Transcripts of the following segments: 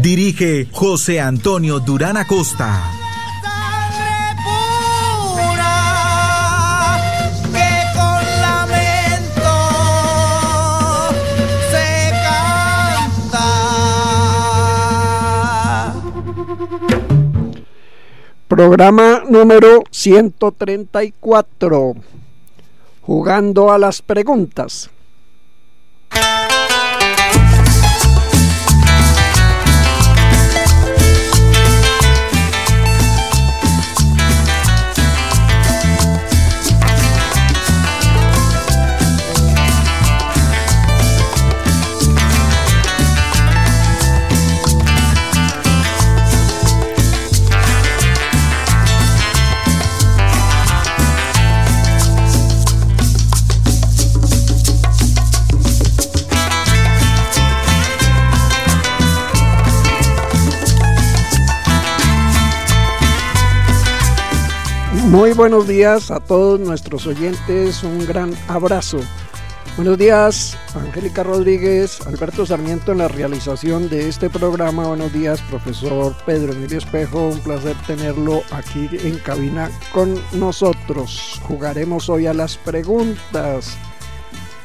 Dirige José Antonio Durán Acosta. Programa número 134. Jugando a las preguntas. Muy buenos días a todos nuestros oyentes, un gran abrazo. Buenos días, Angélica Rodríguez, Alberto Sarmiento en la realización de este programa. Buenos días, profesor Pedro Emilio Espejo, un placer tenerlo aquí en cabina con nosotros. Jugaremos hoy a las preguntas.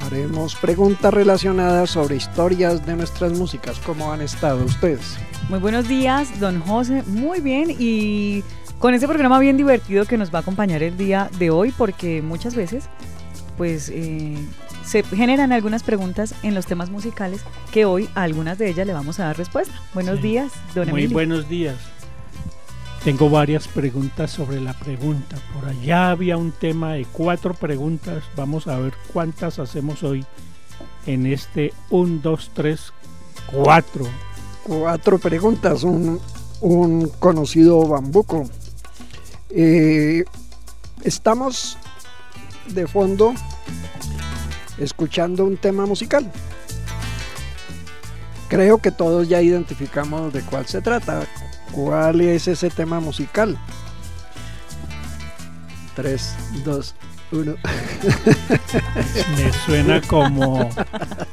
Haremos preguntas relacionadas sobre historias de nuestras músicas. ¿Cómo han estado ustedes? Muy buenos días, don José. Muy bien y con este programa bien divertido que nos va a acompañar el día de hoy porque muchas veces pues eh, se generan algunas preguntas en los temas musicales que hoy a algunas de ellas le vamos a dar respuesta. Buenos Sí. días, don Muy Emilio. buenos días. Tengo varias preguntas sobre la pregunta. Por allá había un tema de cuatro preguntas. Vamos a ver cuántas hacemos hoy en este 1, 2, 3, 4. Cuatro preguntas, un, un conocido bambuco. Eh, estamos de fondo escuchando un tema musical. Creo que todos ya identificamos de cuál se trata. ¿Cuál es ese tema musical? 3, 2, 1. Me suena como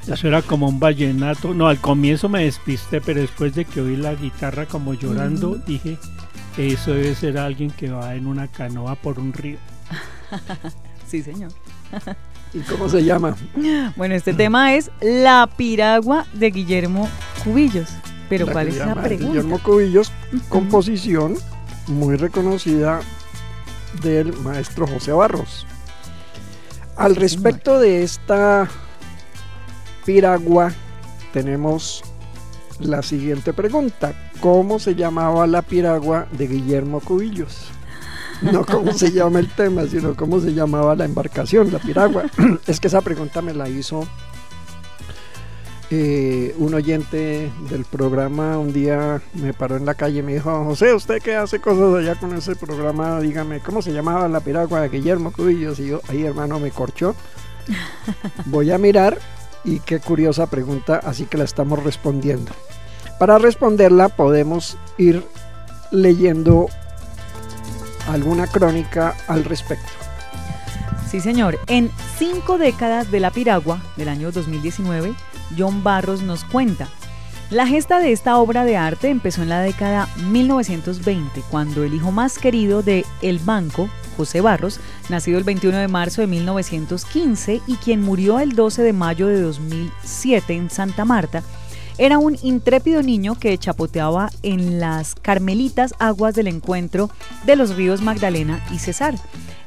me suena como un vallenato. No, al comienzo me despisté, pero después de que oí la guitarra como llorando, dije, eso debe ser alguien que va en una canoa por un río. Sí, señor. ¿Y cómo se llama? Bueno, este tema es La piragua de Guillermo Cubillos. Pero La ¿cuál es la pregunta? Guillermo Cubillos, composición muy reconocida del maestro José Barros. Al respecto de esta piragua, tenemos la siguiente pregunta. ¿Cómo se llamaba la piragua de Guillermo Cubillos? No cómo se llama el tema, sino cómo se llamaba la embarcación, la piragua. Es que esa pregunta me la hizo eh, un oyente del programa un día me paró en la calle y me dijo, José, usted que hace cosas allá con ese programa, dígame, ¿cómo se llamaba la piragua de Guillermo Cubillos? Y yo, ahí hermano, me corchó. Voy a mirar y qué curiosa pregunta, así que la estamos respondiendo. Para responderla podemos ir leyendo alguna crónica al respecto. Sí, señor. En cinco décadas de la piragua del año 2019, John Barros nos cuenta. La gesta de esta obra de arte empezó en la década 1920, cuando el hijo más querido de El Banco, José Barros, nacido el 21 de marzo de 1915 y quien murió el 12 de mayo de 2007 en Santa Marta, era un intrépido niño que chapoteaba en las carmelitas aguas del encuentro de los ríos Magdalena y Cesar.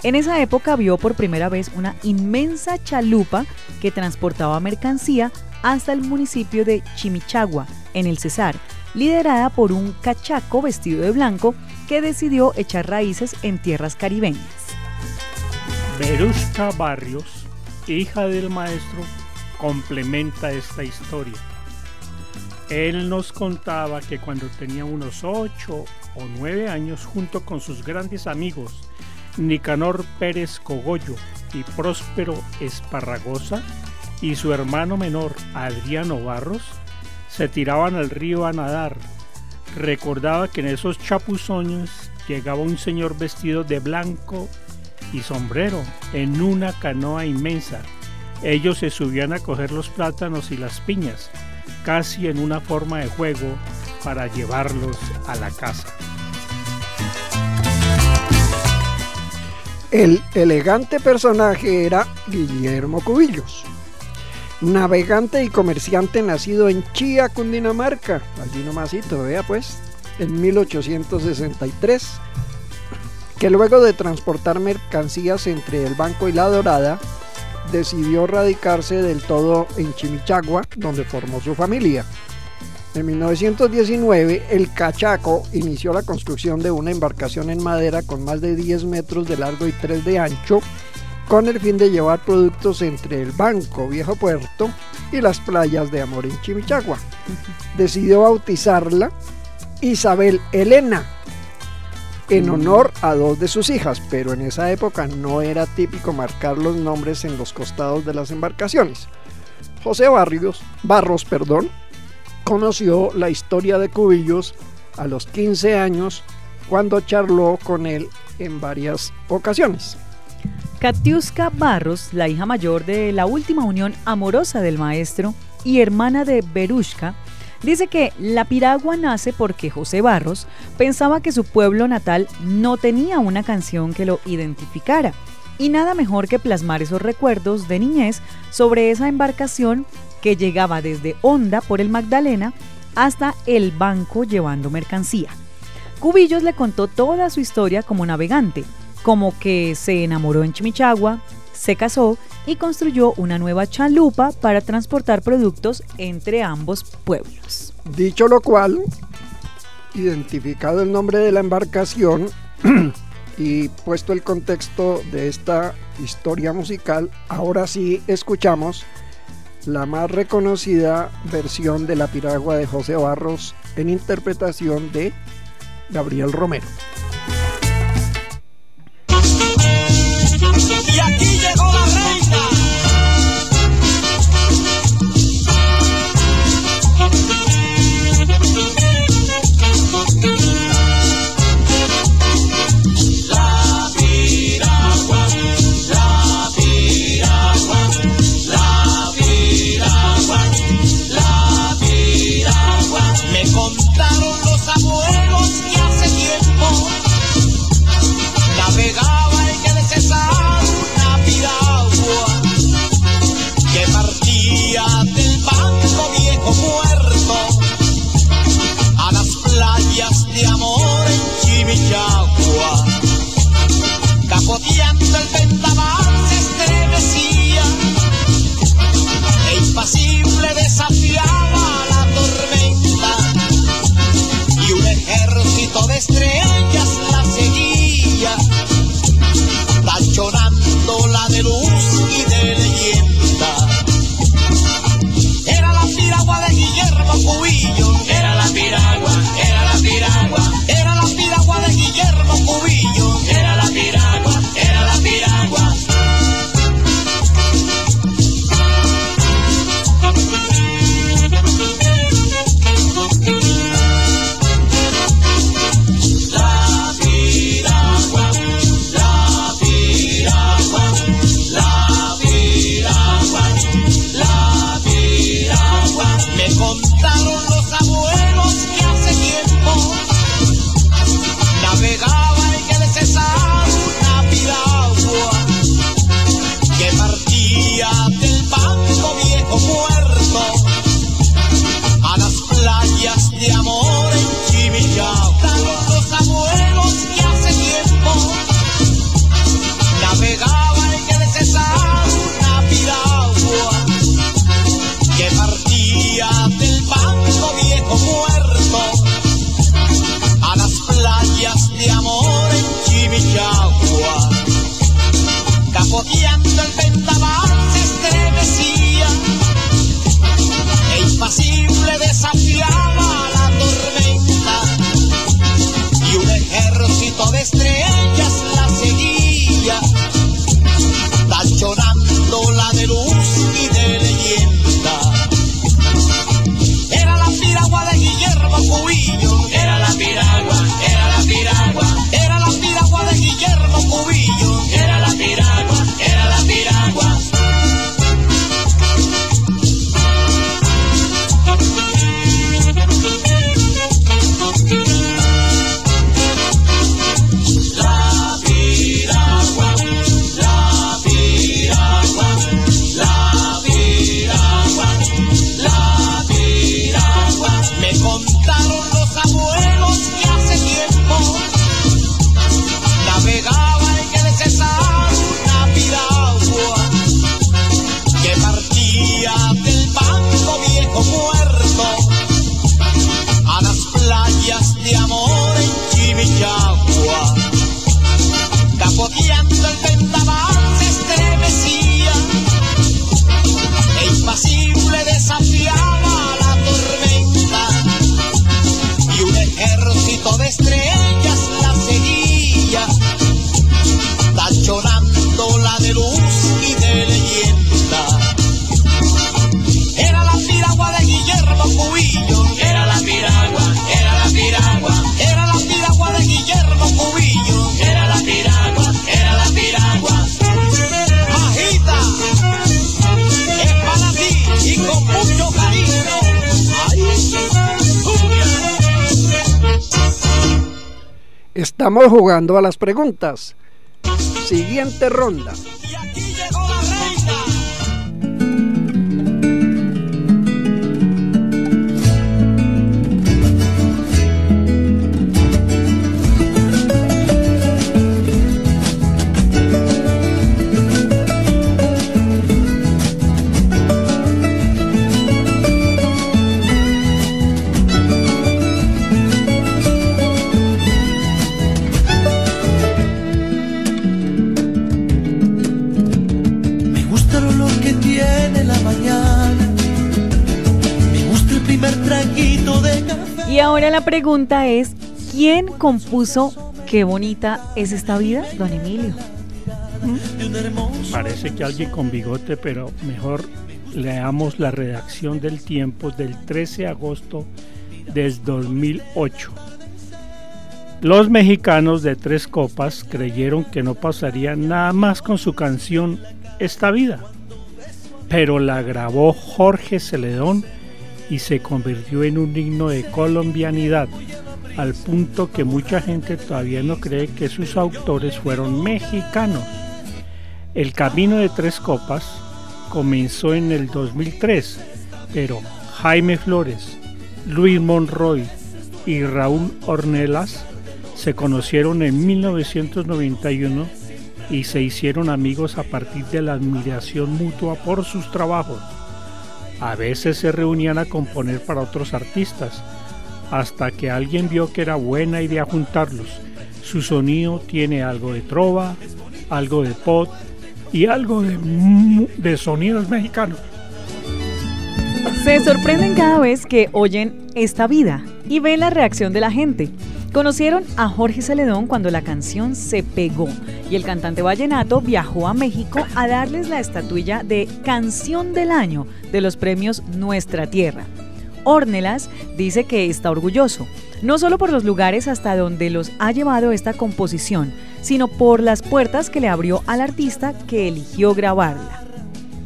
En esa época vio por primera vez una inmensa chalupa que transportaba mercancía hasta el municipio de Chimichagua, en el Cesar, liderada por un cachaco vestido de blanco que decidió echar raíces en tierras caribeñas. Verushka Barrios, hija del maestro, complementa esta historia. Él nos contaba que cuando tenía unos 8 o 9 años, junto con sus grandes amigos Nicanor Pérez Cogollo y Próspero Esparragosa, y su hermano menor Adriano Barros, se tiraban al río a nadar. Recordaba que en esos chapuzones llegaba un señor vestido de blanco y sombrero en una canoa inmensa. Ellos se subían a coger los plátanos y las piñas, casi en una forma de juego para llevarlos a la casa. El elegante personaje era Guillermo Cubillos, navegante y comerciante nacido en Chía, Cundinamarca, allí nomasito, vea pues, en 1863, que luego de transportar mercancías entre el Banco y la Dorada, decidió radicarse del todo en Chimichagua, donde formó su familia. En 1919, el Cachaco inició la construcción de una embarcación en madera con más de 10 metros de largo y 3 de ancho, con el fin de llevar productos entre el Banco Viejo Puerto y las playas de Amor en Chimichagua. Decidió bautizarla Isabel Elena en honor a dos de sus hijas, pero en esa época no era típico marcar los nombres en los costados de las embarcaciones. José Barrios, Barros, perdón, conoció la historia de Cubillos a los 15 años cuando charló con él en varias ocasiones. Katiuska Barros, la hija mayor de la última unión amorosa del maestro y hermana de Berushka, dice que la piragua nace porque José Barros pensaba que su pueblo natal no tenía una canción que lo identificara. Y nada mejor que plasmar esos recuerdos de niñez sobre esa embarcación que llegaba desde Honda por el Magdalena hasta el banco llevando mercancía. Cubillos le contó toda su historia como navegante como que se enamoró en Chimichagua, se casó y construyó una nueva chalupa para transportar productos entre ambos pueblos. Dicho lo cual, identificado el nombre de la embarcación y puesto el contexto de esta historia musical, ahora sí escuchamos la más reconocida versión de la piragua de José Barros en interpretación de Gabriel Romero. Jugando a las preguntas. Siguiente ronda. La pregunta es, ¿quién compuso Qué bonita es esta vida, don Emilio? hermoso. Parece que alguien con bigote, pero mejor leamos la redacción del tiempo del 13 de agosto del 2008. Los mexicanos de Tres Copas creyeron que no pasaría nada más con su canción Esta vida, pero la grabó Jorge Celedón y se convirtió en un himno de colombianidad, al punto que mucha gente todavía no cree que sus autores fueron mexicanos. El camino de Tres Copas comenzó en el 2003, pero Jaime Flores, Luis Monroy y Raúl Ornelas se conocieron en 1991 y se hicieron amigos a partir de la admiración mutua por sus trabajos. A veces se reunían a componer para otros artistas, hasta que alguien vio que era buena idea juntarlos. Su sonido tiene algo de trova, algo de pop y algo de, sonidos mexicanos. Se sorprenden cada vez que oyen esta vida y ven la reacción de la gente. Conocieron a Jorge Celedón cuando la canción se pegó y el cantante vallenato viajó a México a darles la estatuilla de Canción del Año de los premios Nuestra Tierra. Ornelas dice que está orgulloso, no solo por los lugares hasta donde los ha llevado esta composición, sino por las puertas que le abrió al artista que eligió grabarla.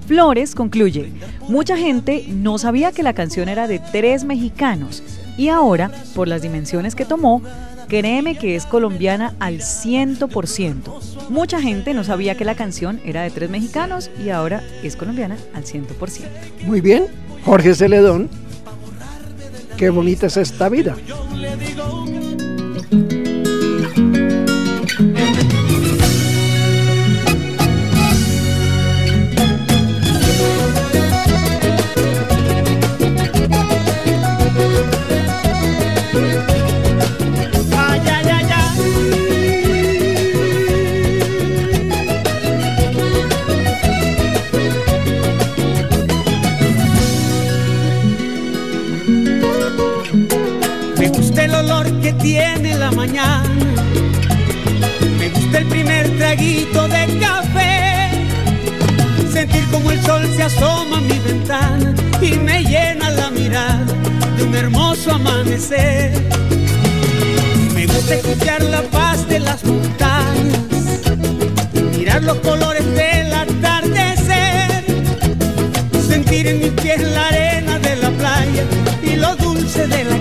Flores concluye, mucha gente no sabía que la canción era de tres mexicanos y ahora, por las dimensiones que tomó, créeme que es colombiana al 100%. Mucha gente no sabía que la canción era de tres mexicanos y ahora es colombiana al 100%. Muy bien, Jorge Celedón. Qué bonita es esta vida. Me gusta escuchar la paz de las montañas, mirar los colores del atardecer, sentir en mis pies la arena de la playa y lo dulce de la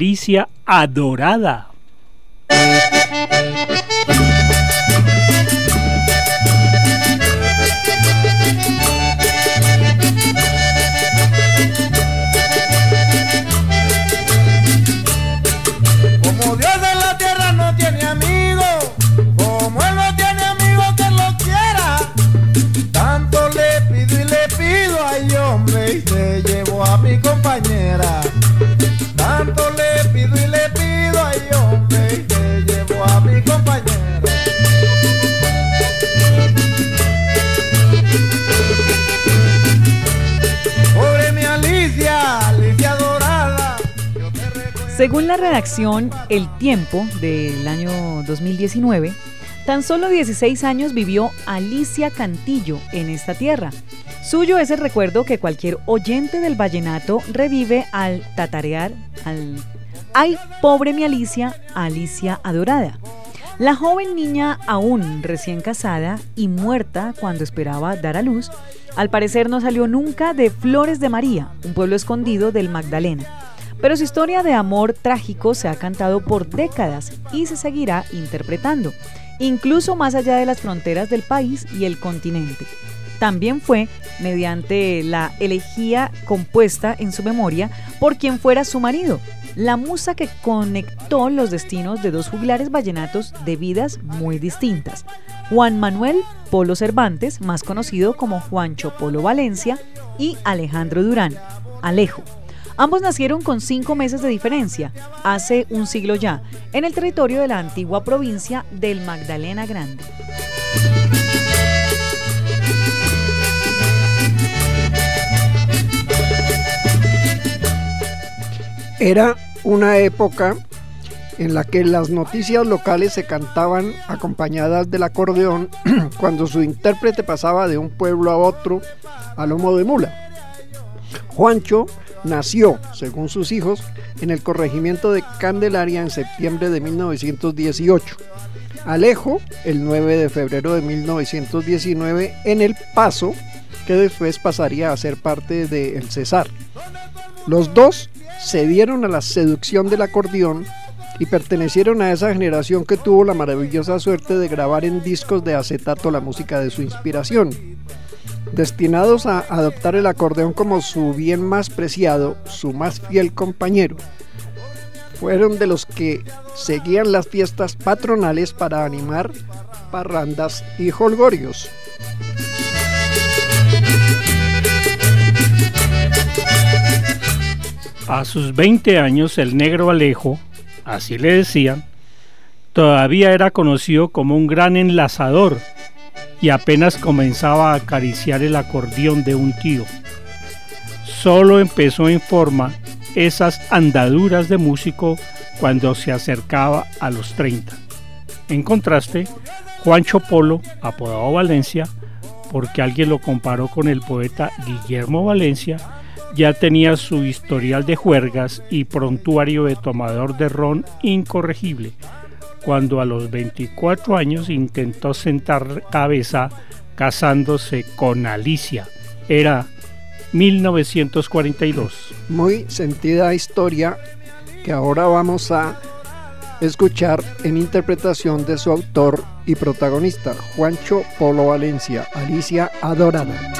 Alicia Adorada? Según la redacción El Tiempo del año 2019, tan solo 16 años vivió Alicia Cantillo en esta tierra. Suyo es el recuerdo que cualquier oyente del vallenato revive al tatarear al Ay, pobre mi Alicia, Alicia adorada. La joven niña aún recién casada y muerta cuando esperaba dar a luz, al parecer no salió nunca de Flores de María, un pueblo escondido del Magdalena. Pero su historia de amor trágico se ha cantado por décadas y se seguirá interpretando, incluso más allá de las fronteras del país y el continente. También fue mediante la elegía compuesta en su memoria por quien fuera su marido, la musa que conectó los destinos de dos juglares vallenatos de vidas muy distintas. Juan Manuel Polo Cervantes, más conocido como Juancho Polo Valencia, y Alejandro Durán, Alejo. Ambos nacieron con cinco meses de diferencia, hace un siglo ya, en el territorio de la antigua provincia del Magdalena Grande. Era una época en la que las noticias locales se cantaban acompañadas del acordeón cuando su intérprete pasaba de un pueblo a otro a lomo de mula. Juancho nació, según sus hijos, en el corregimiento de Candelaria en septiembre de 1918. Alejo, el 9 de febrero de 1919, en El Paso, que después pasaría a ser parte de El Cesar. Los dos se dieron a la seducción del acordeón y pertenecieron a esa generación que tuvo la maravillosa suerte de grabar en discos de acetato la música de su inspiración. Destinados a adoptar el acordeón como su bien más preciado, su más fiel compañero, fueron de los que seguían las fiestas patronales para animar parrandas y holgorios. A sus 20 años, el negro Alejo, así le decían, todavía era conocido como un gran enlazador y apenas comenzaba a acariciar el acordeón de un tío. Solo empezó en forma esas andaduras de músico cuando se acercaba a los 30. En contraste, Juancho Polo, apodado Valencia, porque alguien lo comparó con el poeta Guillermo Valencia, ya tenía su historial de juergas y prontuario de tomador de ron incorregible, cuando a los 24 años intentó sentar cabeza casándose con Alicia. Era 1942. Muy sentida historia que ahora vamos a escuchar en interpretación de su autor y protagonista, Juancho Polo Valencia, Alicia Adorada.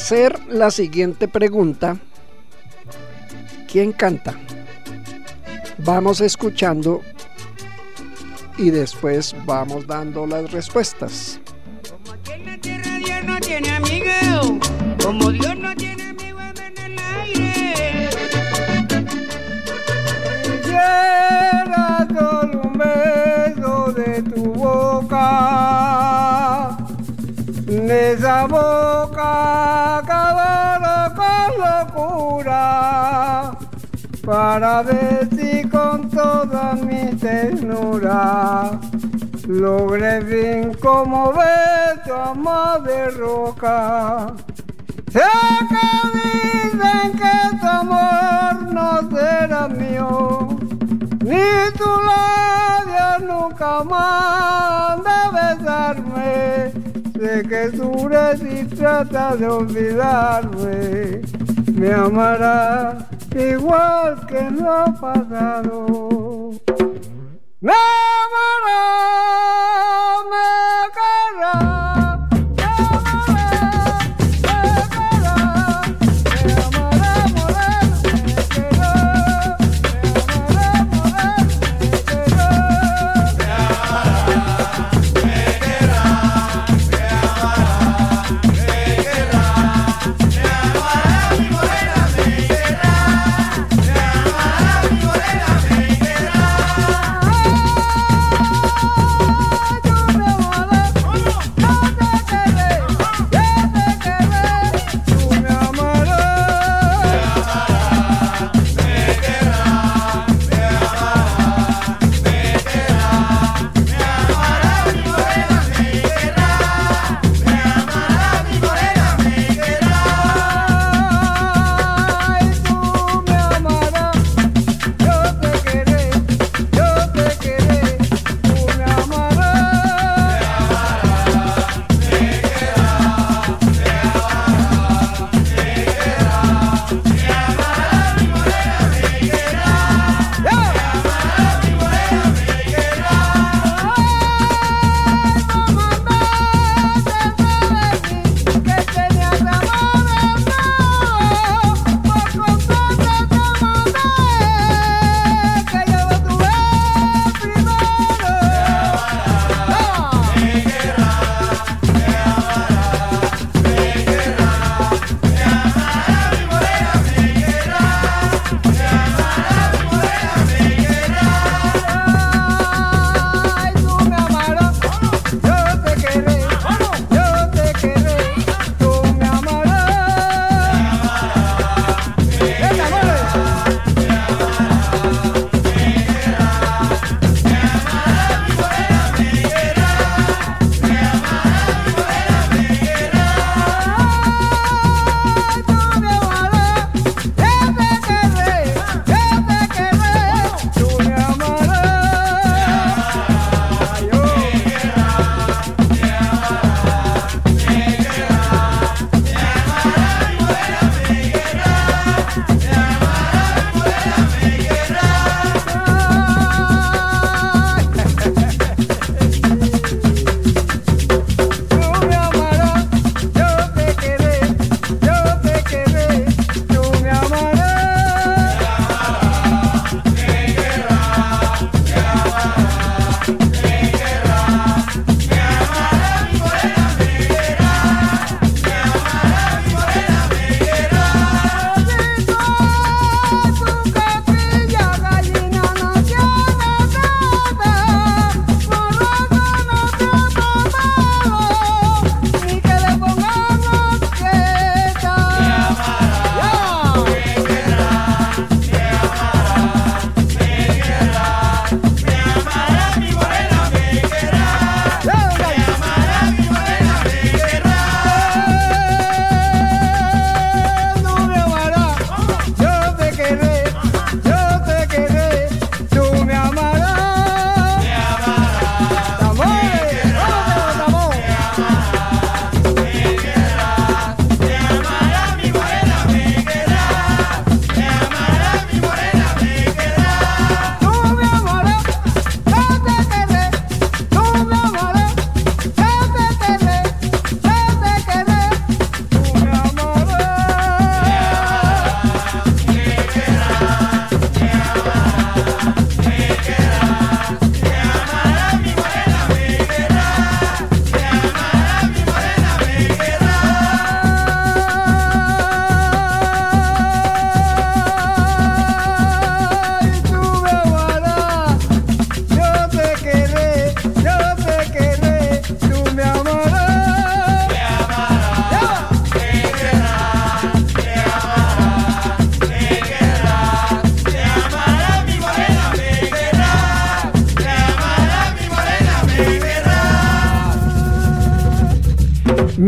Hacer la siguiente pregunta, ¿quién canta? Vamos escuchando y después vamos dando las respuestas. Para si con toda mi ternura logré bien como beso amor de roca. Sé que dicen que tu amor no será mío, ni tu labio nunca más de besarme. Sé que dura si trata de olvidarme, me amará igual que en lo pasado.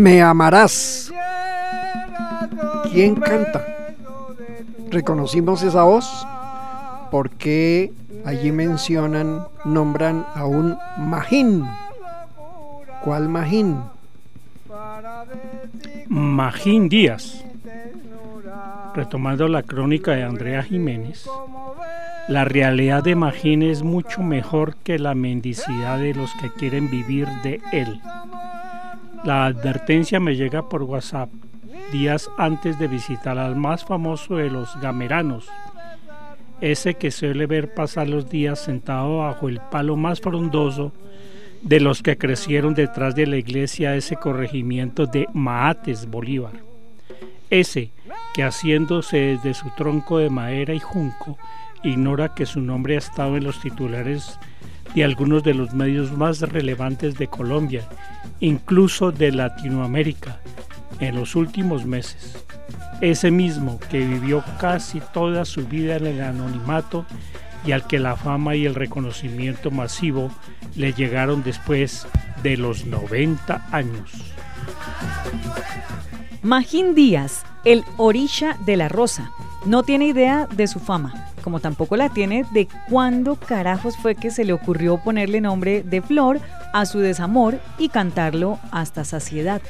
Me amarás. ¿Quién canta? Reconocimos esa voz porque allí mencionan, nombran a un Magín. ¿Cuál Magín? Magín Díaz. Retomando la crónica de Andrea Jiménez, la realidad de Magín es mucho mejor que la mendicidad de los que quieren vivir de él. La advertencia me llega por WhatsApp días antes de visitar al más famoso de los gameranos, ese que suele ver pasar los días sentado bajo el palo más frondoso de los que crecieron detrás de la iglesia ese corregimiento de Maates, Bolívar. Ese que haciéndose desde su tronco de madera y junco, ignora que su nombre ha estado en los titulares de algunos de los medios más relevantes de Colombia, incluso de Latinoamérica, en los últimos meses. Ese mismo que vivió casi toda su vida en el anonimato y al que la fama y el reconocimiento masivo le llegaron después de los 90 años. Magín Díaz, el orisha de la rosa, no tiene idea de su fama, como tampoco la tiene de cuándo carajos fue que se le ocurrió ponerle nombre de flor a su desamor y cantarlo hasta saciedad.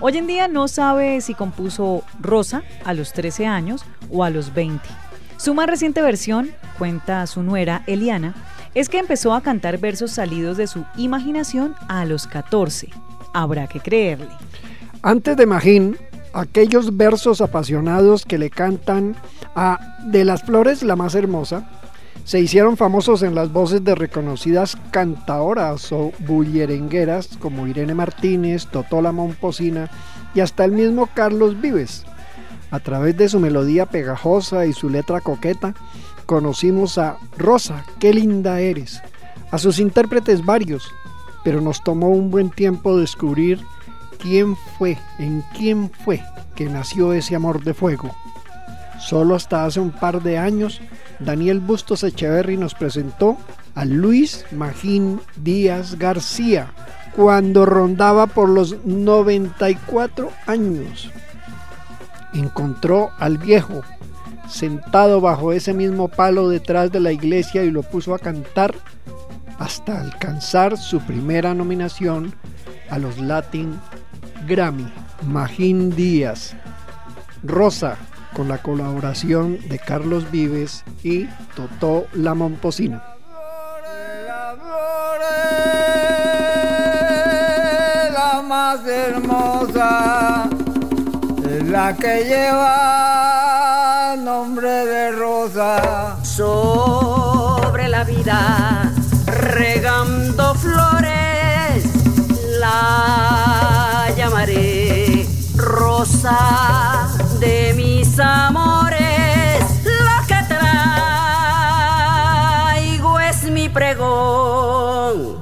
Hoy en día no sabe si compuso Rosa a los 13 años o a los 20. Su más reciente versión, cuenta su nuera Eliana, es que empezó a cantar versos salidos de su imaginación a los 14. Habrá que creerle. Antes de Magín, aquellos versos apasionados que le cantan a De las Flores la más hermosa, se hicieron famosos en las voces de reconocidas cantaoras o bullerengueras como Irene Martínez, Totola Momposina y hasta el mismo Carlos Vives. A través de su melodía pegajosa y su letra coqueta, conocimos a Rosa, qué linda eres, a sus intérpretes varios, pero nos tomó un buen tiempo descubrir quién fue, en quién fue que nació ese amor de fuego. Solo hasta hace un par de años, Daniel Bustos Echeverry nos presentó a Luis Magín Díaz García, cuando rondaba por los 94 años. Encontró al viejo sentado bajo ese mismo palo detrás de la iglesia y lo puso a cantar hasta alcanzar su primera nominación a los Latin Grammy. Magín Díaz, Rosa, con la colaboración de Carlos Vives y Totó La Momposina. la más hermosa la que lleva nombre de rosa. sobre la vida, regando flores, de mis amores. Lo que traigo es mi pregón.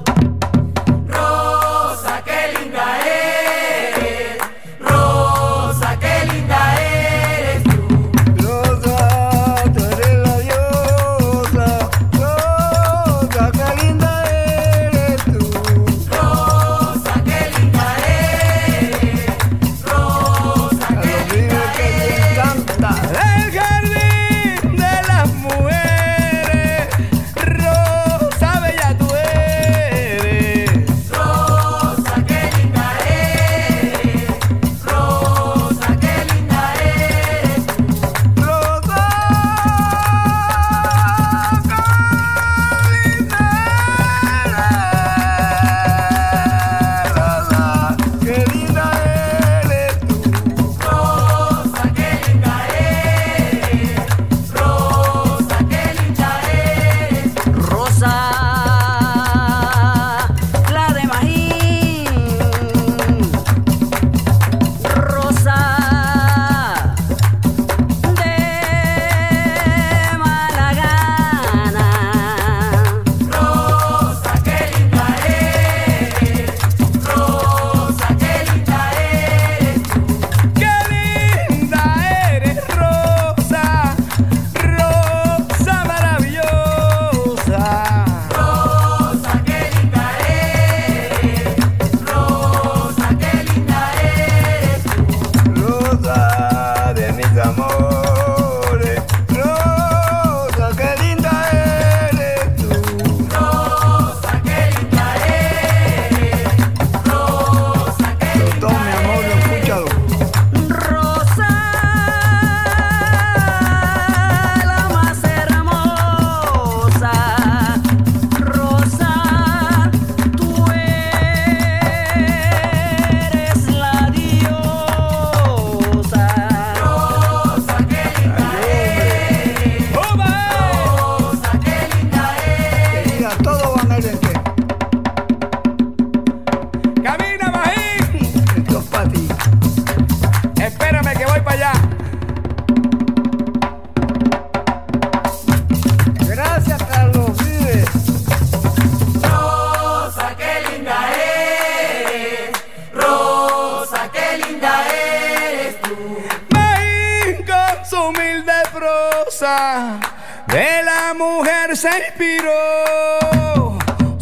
Se inspiró.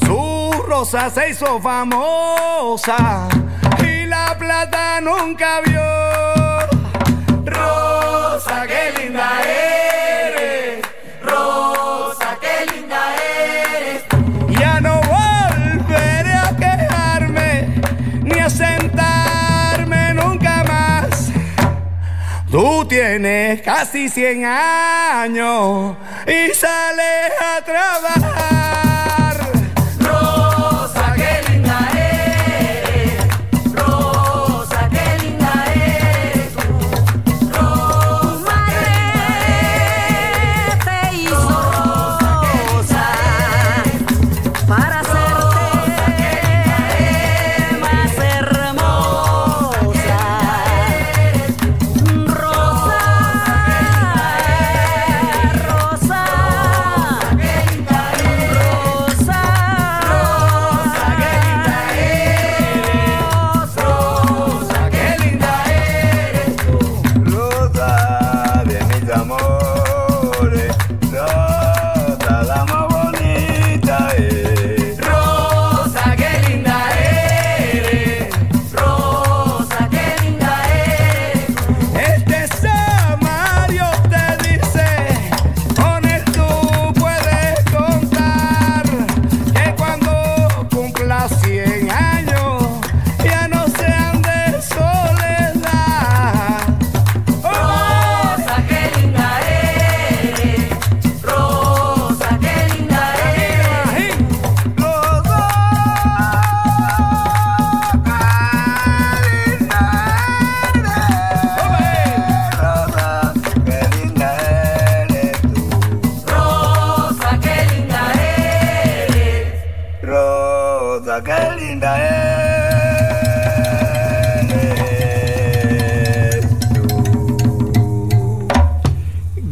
Su rosa se hizo famosa y la plata nunca vio. Rosa, qué linda eres. Tú tienes casi 100 años y sales a trabajar.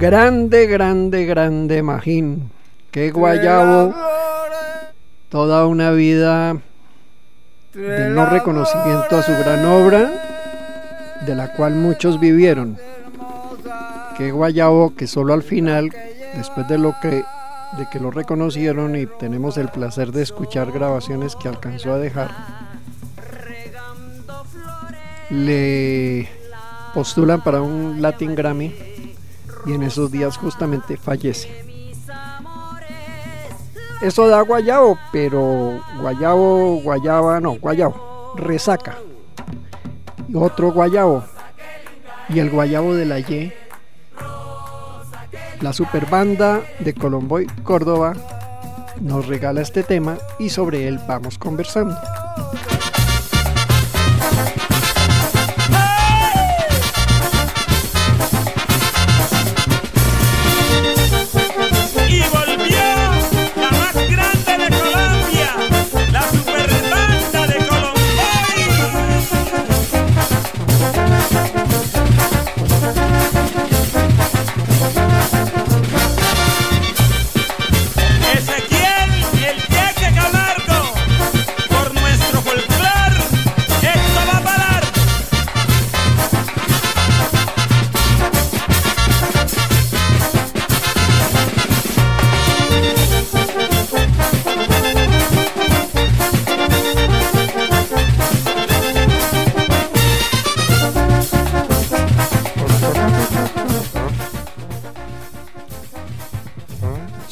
Grande, grande, grande Magín. Qué guayabo. Toda una vida de no reconocimiento a su gran obra, de la cual muchos vivieron. Qué guayabo que solo al final, después de lo que de que lo reconocieron y tenemos el placer de escuchar grabaciones que alcanzó a dejar, le postulan para un Latin Grammy y en esos días justamente fallece. Eso da guayabo, pero guayabo, guayaba, no, guayabo, resaca. Y otro guayabo. Y el guayabo de la Y. La superbanda de Colomboy Córdoba nos regala este tema y sobre él vamos conversando.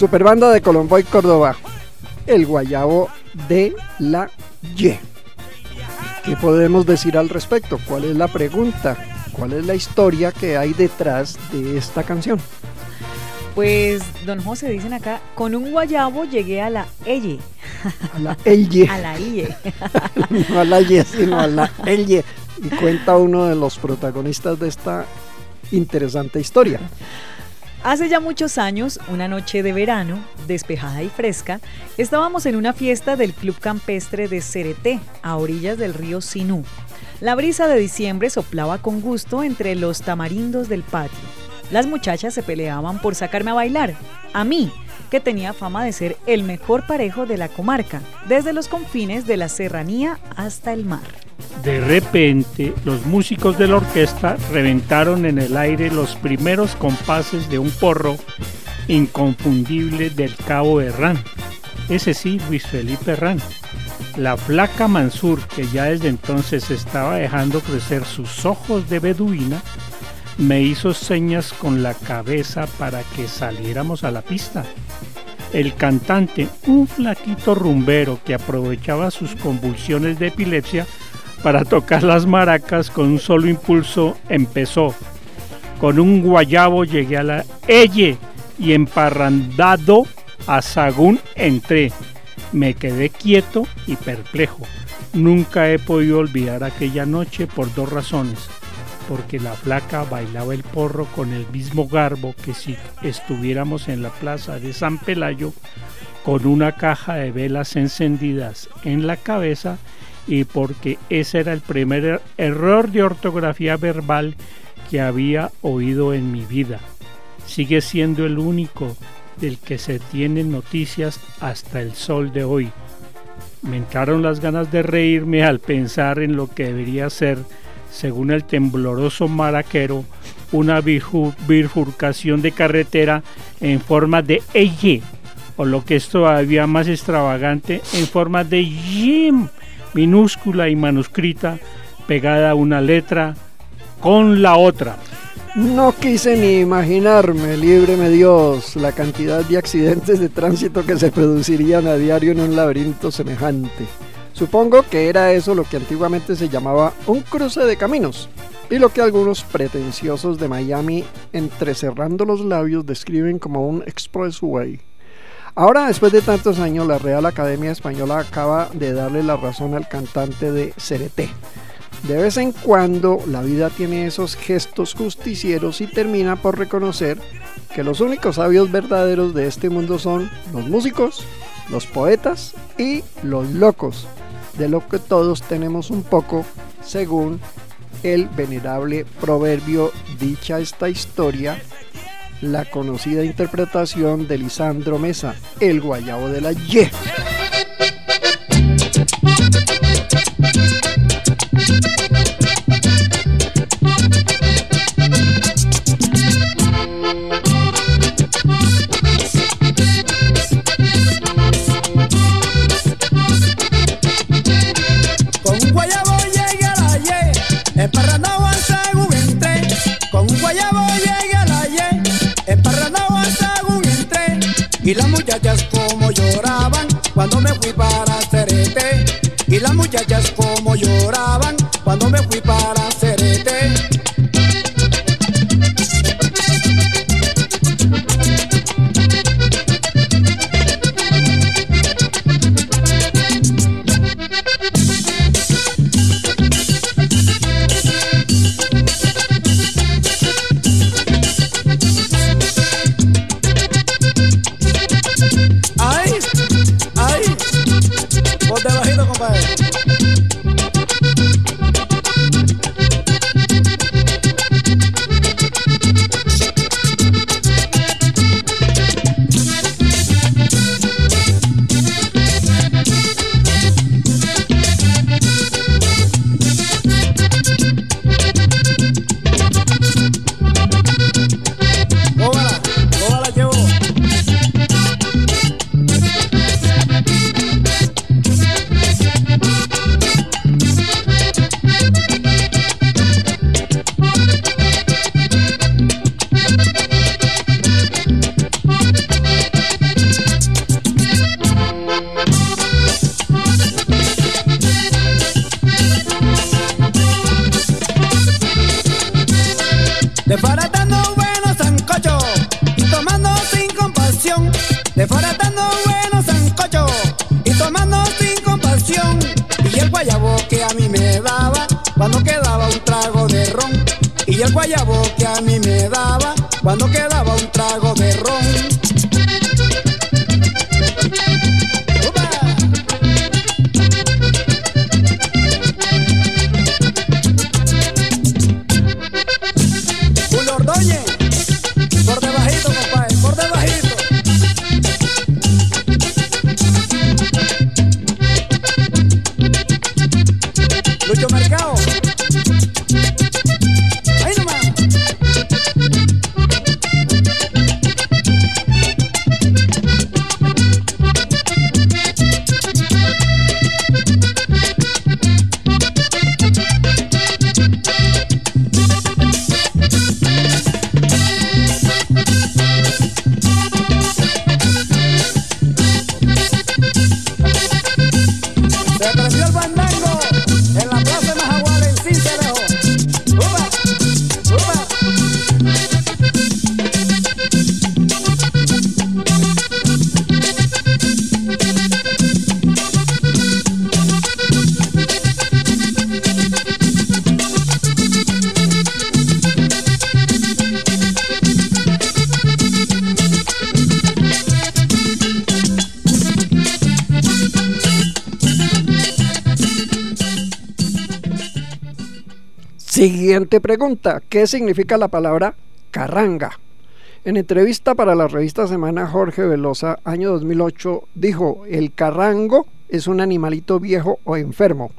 Superbanda de Colomboy Córdoba. El guayabo de la Y. ¿Qué podemos decir al respecto? ¿Cuál es la pregunta? ¿Cuál es la historia que hay detrás de esta canción? Pues, don José, dicen acá, con un guayabo llegué a la Elle. A la Elle. A la IE. no a la Y, sino a la Elle. Y cuenta uno de los protagonistas de esta interesante historia. Hace ya muchos años, una noche de verano, despejada y fresca, estábamos en una fiesta del Club Campestre de Cereté, a orillas del río Sinú. La brisa de diciembre soplaba con gusto entre los tamarindos del patio. Las muchachas se peleaban por sacarme a bailar. A mí, que tenía fama de ser el mejor parejo de la comarca, desde los confines de la serranía hasta el mar. De repente, los músicos de la orquesta reventaron en el aire los primeros compases de un porro inconfundible del cabo Herrán. Ese sí, Luis Felipe Herrán. La flaca Mansur, que ya desde entonces estaba dejando crecer sus ojos de beduina, me hizo señas con la cabeza para que saliéramos a la pista. El cantante, un flaquito rumbero que aprovechaba sus convulsiones de epilepsia para tocar las maracas con un solo impulso, empezó. Con un guayabo llegué a la Elle y emparrandado a Sagún entré. Me quedé quieto y perplejo. Nunca he podido olvidar aquella noche por dos razones. Porque la flaca bailaba el porro con el mismo garbo que si estuviéramos en la plaza de San Pelayo con una caja de velas encendidas en la cabeza y porque ese era el primer er- error de ortografía verbal que había oído en mi vida. Sigue siendo el único del que se tienen noticias hasta el sol de hoy. Me entraron las ganas de reírme al pensar en lo que debería ser, según el tembloroso maraquero, una bifurcación de carretera en forma de Y, o lo que es todavía más extravagante, en forma de Y, minúscula y manuscrita, pegada a una letra con la otra. No quise ni imaginarme, líbreme Dios, la cantidad de accidentes de tránsito que se producirían a diario en un laberinto semejante. Supongo que era eso lo que antiguamente se llamaba un cruce de caminos, y lo que algunos pretenciosos de Miami, entrecerrando los labios, describen como un expressway. Ahora, después de tantos años, la Real Academia Española acaba de darle la razón al cantante de Cereté. De vez en cuando la vida tiene esos gestos justicieros y termina por reconocer que los únicos sabios verdaderos de este mundo son los músicos, los poetas y los locos, de lo que todos tenemos un poco según el venerable proverbio dicha esta historia, la conocida interpretación de Lisandro Mesa, el guayabo de la Y. Desbaratando buenos sancochos y tomando sin compasión. Desbaratando buenos sancochos y tomando sin compasión. Y el guayabo que a mí me daba cuando quedaba un trago de ron. Y el guayabo que a mí me daba cuando quedaba un trago de ron. Pregunta. ¿Qué significa la palabra carranga? En entrevista para la revista Semana Jorge Velosa, año 2008, dijo, el carrango es un animalito viejo o enfermo.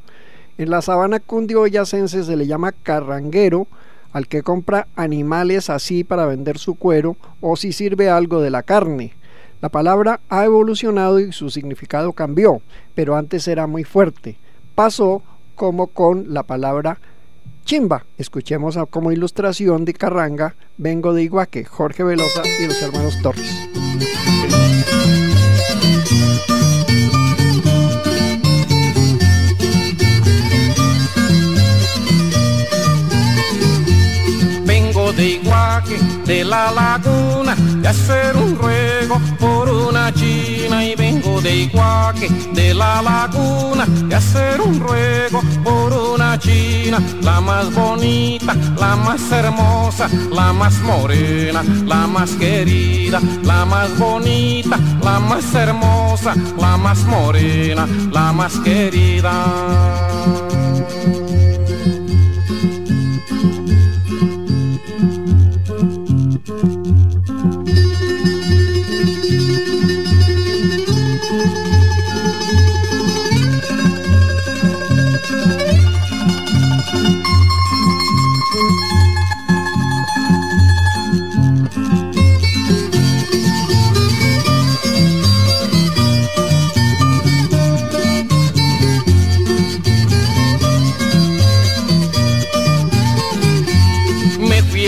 En la sabana cundiboyacense se le llama carranguero al que compra animales así para vender su cuero o si sirve algo de la carne. La palabra ha evolucionado y su significado cambió, pero antes era muy fuerte. Pasó como con la palabra chimba. Escuchemos a- como ilustración de Carranga, Vengo de Iguaque, Jorge Velosa y los hermanos Torres. Vengo de Iguaque, de la laguna, de hacer un ruego por una china. Y de Iguaque, de la laguna, de hacer un ruego por una china. La más bonita, la más hermosa, la más morena, la más querida. La más bonita, la más hermosa, la más morena, la más querida.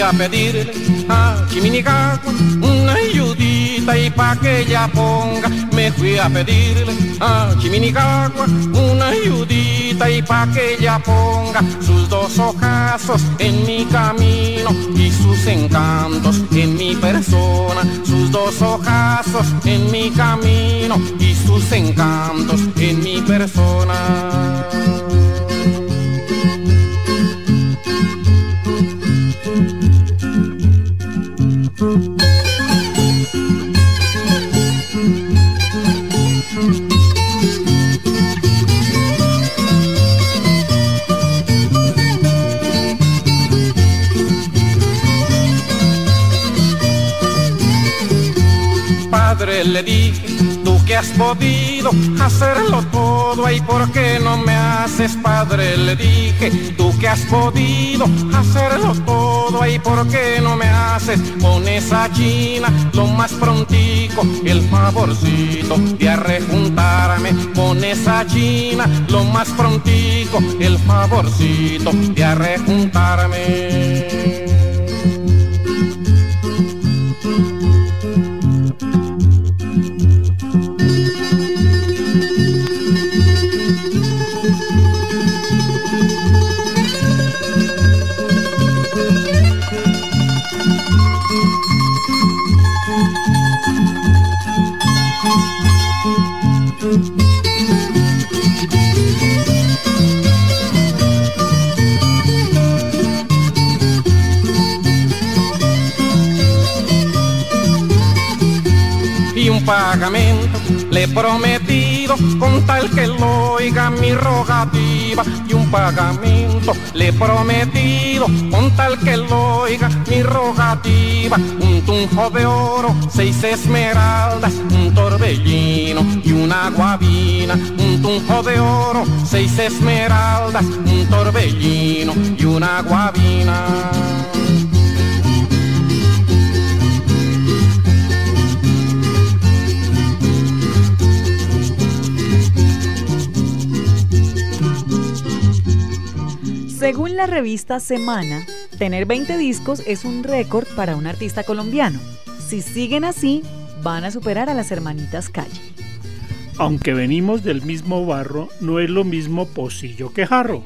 A pedirle a Chiminicagua una ayudita y pa' que ella ponga. Me fui a pedirle a Chiminicagua una ayudita y pa' que ella ponga sus dos ojazos en mi camino y sus encantos en mi persona. Sus dos ojazos en mi camino y sus encantos en mi persona. Has podido hacerlo todo, ay, ¿por qué no me haces? Padre le dije, tú que has podido hacerlo todo, ay, ¿por qué no me haces? Con esa china lo más prontico, el favorcito de arrejuntarme. Con esa china lo más prontico, el favorcito de arrejuntarme. Le he prometido con tal que lo oiga mi rogativa y un pagamento. Le he prometido con tal que lo oiga mi rogativa. Un tunjo de oro seis esmeraldas un torbellino y una guabina. Un tunjo de oro seis esmeraldas un torbellino y una guabina Según la revista Semana, tener 20 discos es un récord para un artista colombiano. Si siguen así, van a superar a las hermanitas Calle. Aunque venimos del mismo barro, no es lo mismo pocillo que jarro.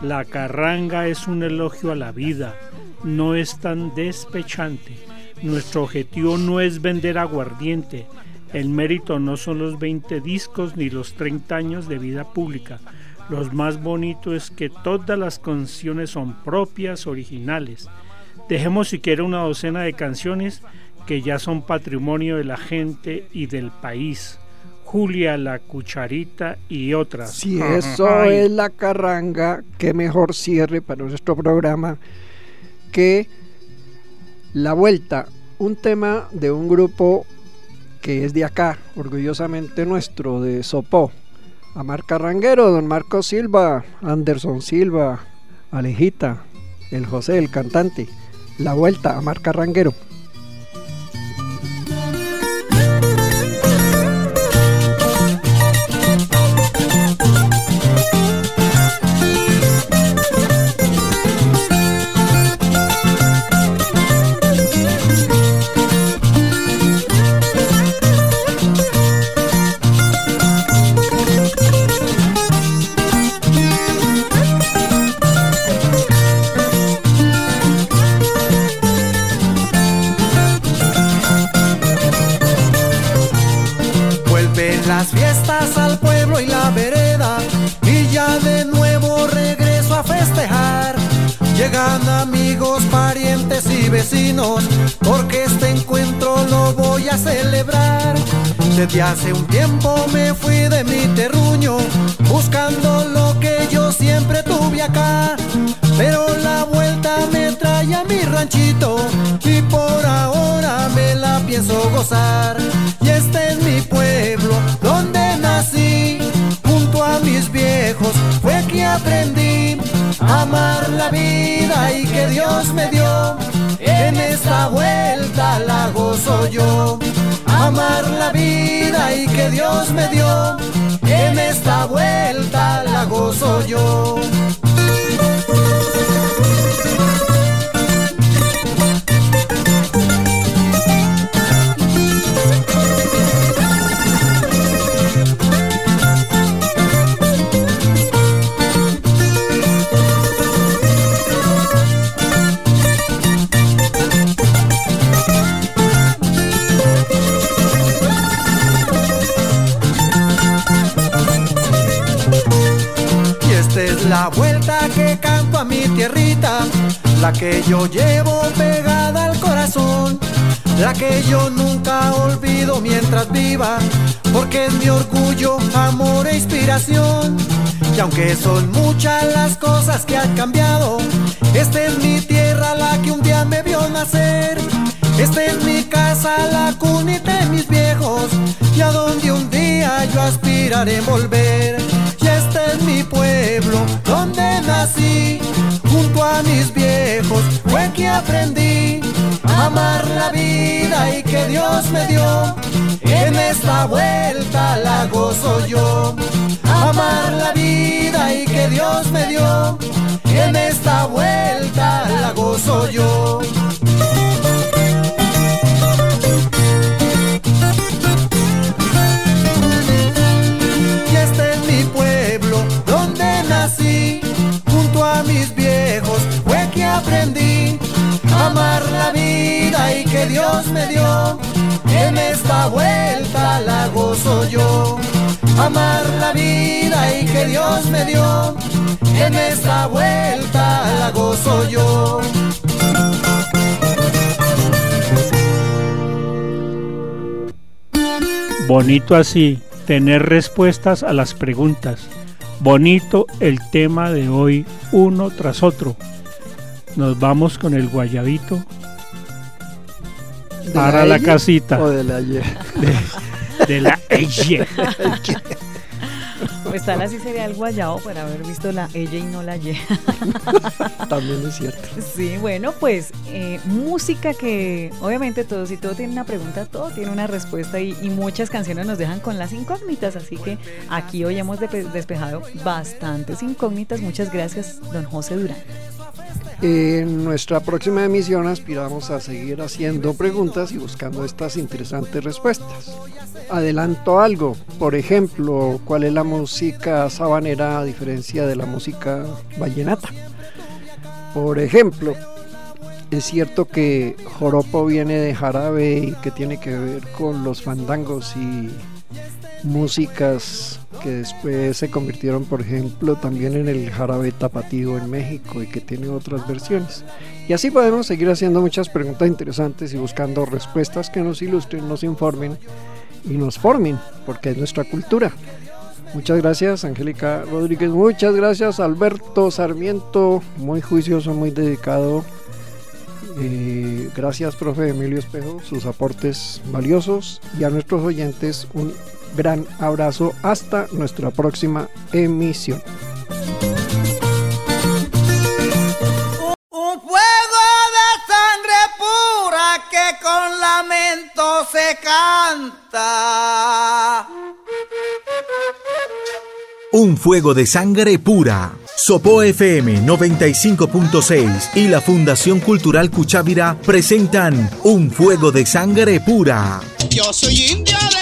La carranga es un elogio a la vida, no es tan despechante. Nuestro objetivo no es vender aguardiente. El mérito no son los 20 discos ni los 30 años de vida pública. Lo más bonito es que todas las canciones son propias, originales. Dejemos siquiera una docena de canciones que ya son patrimonio de la gente y del país. Julia, La Cucharita y otras. Si eso Ay. es la carranga, qué mejor cierre para nuestro programa que La Vuelta, un tema de un grupo que es de acá, orgullosamente nuestro, de Sopó. Amar Carranguero, don Marco Silva, Anderson Silva, Alejita, el José, el cantante. La Vuelta, Amar Carranguero. Celebrar. Desde hace un tiempo me fui de mi terruño buscando lo que yo siempre tuve acá. Pero la vuelta me trae a mi ranchito y por ahora me la pienso gozar. Y este es mi pueblo donde nací, junto a mis viejos fue que aprendí amar la vida y que Dios me dio. En esta vuelta la gozo yo. Amar la vida y que Dios me dio. En esta vuelta la gozo yo. La vuelta que canto a mi tierrita, la que yo llevo pegada al corazón, la que yo nunca olvido mientras viva, porque es mi orgullo, amor e inspiración. Y aunque son muchas las cosas que han cambiado, esta es mi tierra la que un día me vio nacer. Esta es mi casa, la cunita de mis viejos, y a donde un día yo aspiraré volver. Mi pueblo, donde nací, junto a mis viejos, fue que aprendí a amar la vida y que Dios me dio. En esta vuelta la gozo yo, amar la vida y que Dios me dio. En esta vuelta la gozo yo. Amar la vida y que Dios me dio. En esta vuelta la gozo yo, amar la vida y que Dios me dio. En esta vuelta la gozo yo. Bonito así, tener respuestas a las preguntas. Bonito el tema de hoy, uno tras otro. Nos vamos con el guayabito ¿De para la ella casita O de la Y. de la ella. Pues tal así sería el guayao para haber visto la ella y no la Y. También es cierto. Sí, bueno, pues eh, música que obviamente todo, si todo tiene una pregunta, todo tiene una respuesta y, y muchas canciones nos dejan con las incógnitas, así que aquí hoy hemos despejado bastantes incógnitas. Muchas gracias, don José Durán. En nuestra próxima emisión aspiramos a seguir haciendo preguntas y buscando estas interesantes respuestas. Adelanto algo, por ejemplo, ¿cuál es la música sabanera a diferencia de la música vallenata? Por ejemplo, es cierto que joropo viene de jarabe y que tiene que ver con los fandangos y músicas que después se convirtieron, por ejemplo, también en el jarabe tapatío en México y que tiene otras versiones. Y así podemos seguir haciendo muchas preguntas interesantes y buscando respuestas que nos ilustren, nos informen y nos formen, porque es nuestra cultura. Muchas gracias, Angélica Rodríguez. Muchas gracias, Alberto Sarmiento. Muy juicioso, muy dedicado. Eh, gracias, profe Emilio Espejo, sus aportes valiosos. Y a nuestros oyentes, un gran abrazo. Hasta nuestra próxima emisión. Un fuego de sangre pura que con lamento se canta. Un fuego de sangre pura. Sopo FM 95.6 y la Fundación Cultural Cuchávira presentan Un fuego de sangre pura. Yo soy india de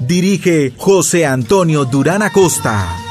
Dirige José Antonio Durán Acosta.